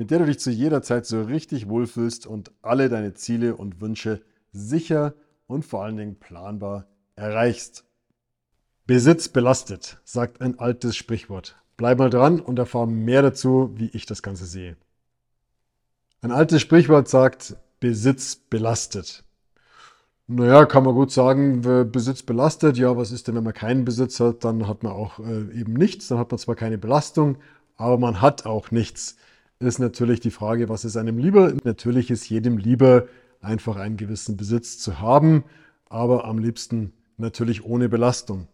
mit der du dich zu jeder Zeit so richtig wohlfühlst und alle deine Ziele und Wünsche sicher und vor allen Dingen planbar erreichst. Besitz belastet, sagt ein altes Sprichwort. Bleib mal dran und erfahr mehr dazu, wie ich das Ganze sehe. Ein altes Sprichwort sagt, Besitz belastet. Naja, kann man gut sagen, Besitz belastet. Ja, was ist denn, wenn man keinen Besitz hat? Dann hat man auch äh, eben nichts. Dann hat man zwar keine Belastung, aber man hat auch nichts ist natürlich die Frage, was ist einem lieber? Natürlich ist jedem lieber, einfach einen gewissen Besitz zu haben, aber am liebsten natürlich ohne Belastung.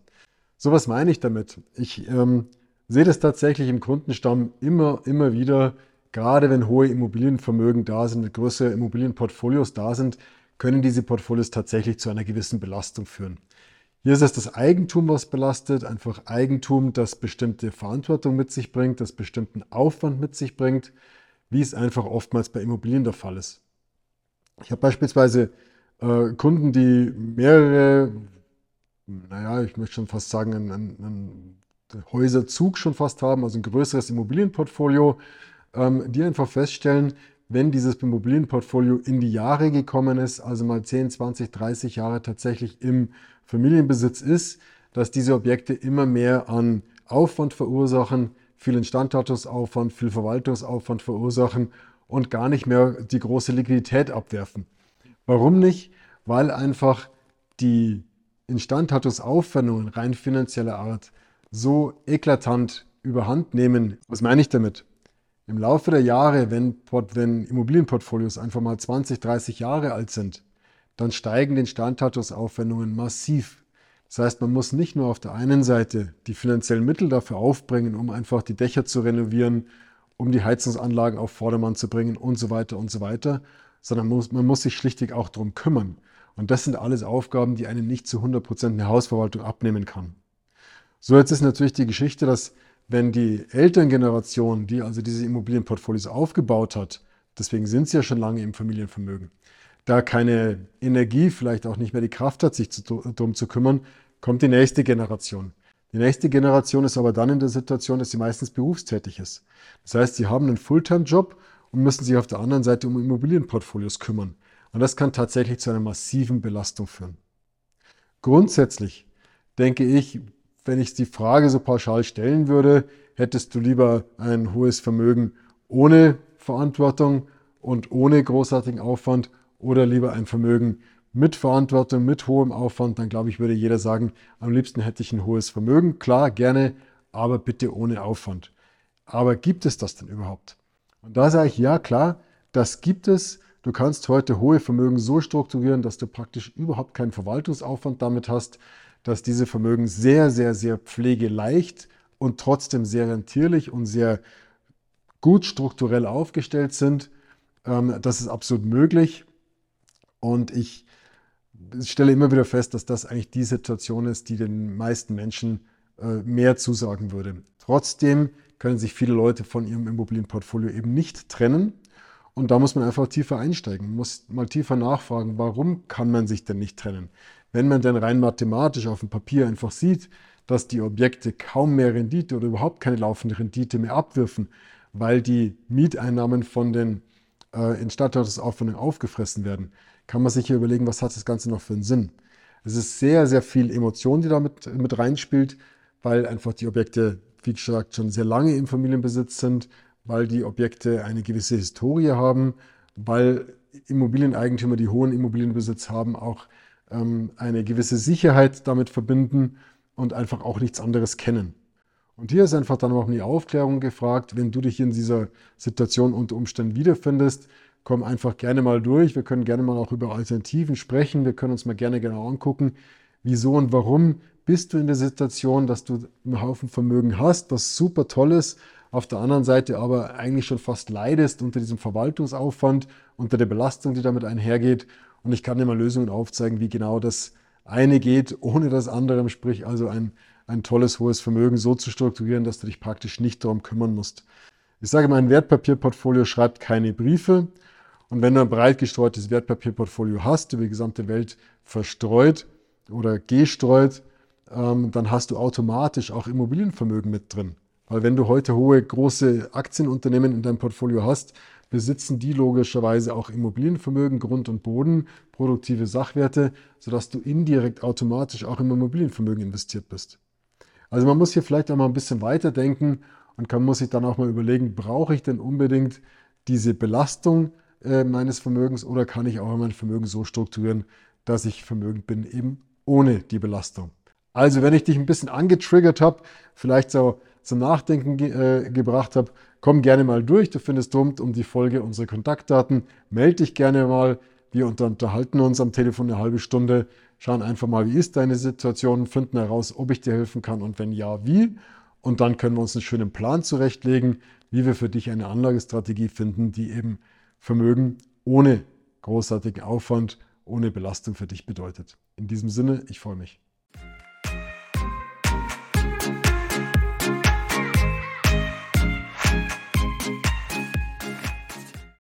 So was meine ich damit. Ich ähm, sehe das tatsächlich im Kundenstamm immer, immer wieder, gerade wenn hohe Immobilienvermögen da sind, größere Immobilienportfolios da sind, können diese Portfolios tatsächlich zu einer gewissen Belastung führen. Hier ist es das Eigentum, was belastet, einfach Eigentum, das bestimmte Verantwortung mit sich bringt, das bestimmten Aufwand mit sich bringt, wie es einfach oftmals bei Immobilien der Fall ist. Ich habe beispielsweise äh, Kunden, die mehrere, naja, ich möchte schon fast sagen, einen, einen Häuserzug schon fast haben, also ein größeres Immobilienportfolio, ähm, die einfach feststellen, wenn dieses Immobilienportfolio in die Jahre gekommen ist, also mal 10, 20, 30 Jahre tatsächlich im Familienbesitz ist, dass diese Objekte immer mehr an Aufwand verursachen, viel Instandhaltungsaufwand, viel Verwaltungsaufwand verursachen und gar nicht mehr die große Liquidität abwerfen. Warum nicht? Weil einfach die Instandhaltungsaufwendungen rein finanzieller Art so eklatant überhand nehmen. Was meine ich damit? Im Laufe der Jahre, wenn, wenn Immobilienportfolios einfach mal 20, 30 Jahre alt sind, dann steigen die Instandhaltungsaufwendungen massiv. Das heißt, man muss nicht nur auf der einen Seite die finanziellen Mittel dafür aufbringen, um einfach die Dächer zu renovieren, um die Heizungsanlagen auf Vordermann zu bringen und so weiter und so weiter, sondern man muss, man muss sich schlichtig auch darum kümmern. Und das sind alles Aufgaben, die einem nicht zu 100% eine Hausverwaltung abnehmen kann. So, jetzt ist natürlich die Geschichte, dass wenn die Elterngeneration, die also diese Immobilienportfolios aufgebaut hat, deswegen sind sie ja schon lange im Familienvermögen, da keine Energie, vielleicht auch nicht mehr die Kraft hat, sich darum zu kümmern, kommt die nächste Generation. Die nächste Generation ist aber dann in der Situation, dass sie meistens berufstätig ist. Das heißt, sie haben einen Fulltime-Job und müssen sich auf der anderen Seite um Immobilienportfolios kümmern. Und das kann tatsächlich zu einer massiven Belastung führen. Grundsätzlich denke ich, wenn ich die Frage so pauschal stellen würde, hättest du lieber ein hohes Vermögen ohne Verantwortung und ohne großartigen Aufwand oder lieber ein Vermögen mit Verantwortung, mit hohem Aufwand, dann glaube ich, würde jeder sagen, am liebsten hätte ich ein hohes Vermögen. Klar, gerne, aber bitte ohne Aufwand. Aber gibt es das denn überhaupt? Und da sage ich, ja, klar, das gibt es. Du kannst heute hohe Vermögen so strukturieren, dass du praktisch überhaupt keinen Verwaltungsaufwand damit hast dass diese Vermögen sehr, sehr, sehr pflegeleicht und trotzdem sehr rentierlich und sehr gut strukturell aufgestellt sind. Ähm, das ist absolut möglich. Und ich stelle immer wieder fest, dass das eigentlich die Situation ist, die den meisten Menschen äh, mehr zusagen würde. Trotzdem können sich viele Leute von ihrem Immobilienportfolio eben nicht trennen. Und da muss man einfach tiefer einsteigen, muss mal tiefer nachfragen, warum kann man sich denn nicht trennen? Wenn man dann rein mathematisch auf dem Papier einfach sieht, dass die Objekte kaum mehr Rendite oder überhaupt keine laufende Rendite mehr abwirfen, weil die Mieteinnahmen von den äh, Instandhaltungsaufwendungen aufgefressen werden, kann man sich hier überlegen, was hat das Ganze noch für einen Sinn. Es ist sehr, sehr viel Emotion, die da mit, mit reinspielt, weil einfach die Objekte, wie gesagt, schon sehr lange im Familienbesitz sind, weil die Objekte eine gewisse Historie haben, weil Immobilieneigentümer, die hohen Immobilienbesitz haben, auch ähm, eine gewisse Sicherheit damit verbinden und einfach auch nichts anderes kennen. Und hier ist einfach dann auch die Aufklärung gefragt, wenn du dich in dieser Situation unter Umständen wiederfindest, komm einfach gerne mal durch. Wir können gerne mal auch über Alternativen sprechen. Wir können uns mal gerne genau angucken, wieso und warum bist du in der Situation, dass du einen Haufen Vermögen hast, was super toll ist, auf der anderen Seite aber eigentlich schon fast leidest unter diesem Verwaltungsaufwand, unter der Belastung, die damit einhergeht und ich kann dir mal Lösungen aufzeigen, wie genau das eine geht, ohne das andere, sprich also ein, ein tolles, hohes Vermögen so zu strukturieren, dass du dich praktisch nicht darum kümmern musst. Ich sage mal, ein Wertpapierportfolio schreibt keine Briefe. Und wenn du ein breit gestreutes Wertpapierportfolio hast, über die gesamte Welt verstreut oder gestreut, ähm, dann hast du automatisch auch Immobilienvermögen mit drin. Weil wenn du heute hohe, große Aktienunternehmen in deinem Portfolio hast, besitzen die logischerweise auch Immobilienvermögen, Grund und Boden, produktive Sachwerte, sodass du indirekt automatisch auch im Immobilienvermögen investiert bist. Also man muss hier vielleicht auch mal ein bisschen weiterdenken und kann, muss sich dann auch mal überlegen, brauche ich denn unbedingt diese Belastung äh, meines Vermögens oder kann ich auch mein Vermögen so strukturieren, dass ich vermögend bin, eben ohne die Belastung. Also wenn ich dich ein bisschen angetriggert habe, vielleicht so zum Nachdenken ge äh, gebracht habe, komm gerne mal durch. Du findest rund um die Folge unsere Kontaktdaten. Meld dich gerne mal. Wir unterhalten uns am Telefon eine halbe Stunde, schauen einfach mal, wie ist deine Situation, finden heraus, ob ich dir helfen kann und wenn ja, wie. Und dann können wir uns einen schönen Plan zurechtlegen, wie wir für dich eine Anlagestrategie finden, die eben Vermögen ohne großartigen Aufwand, ohne Belastung für dich bedeutet. In diesem Sinne, ich freue mich.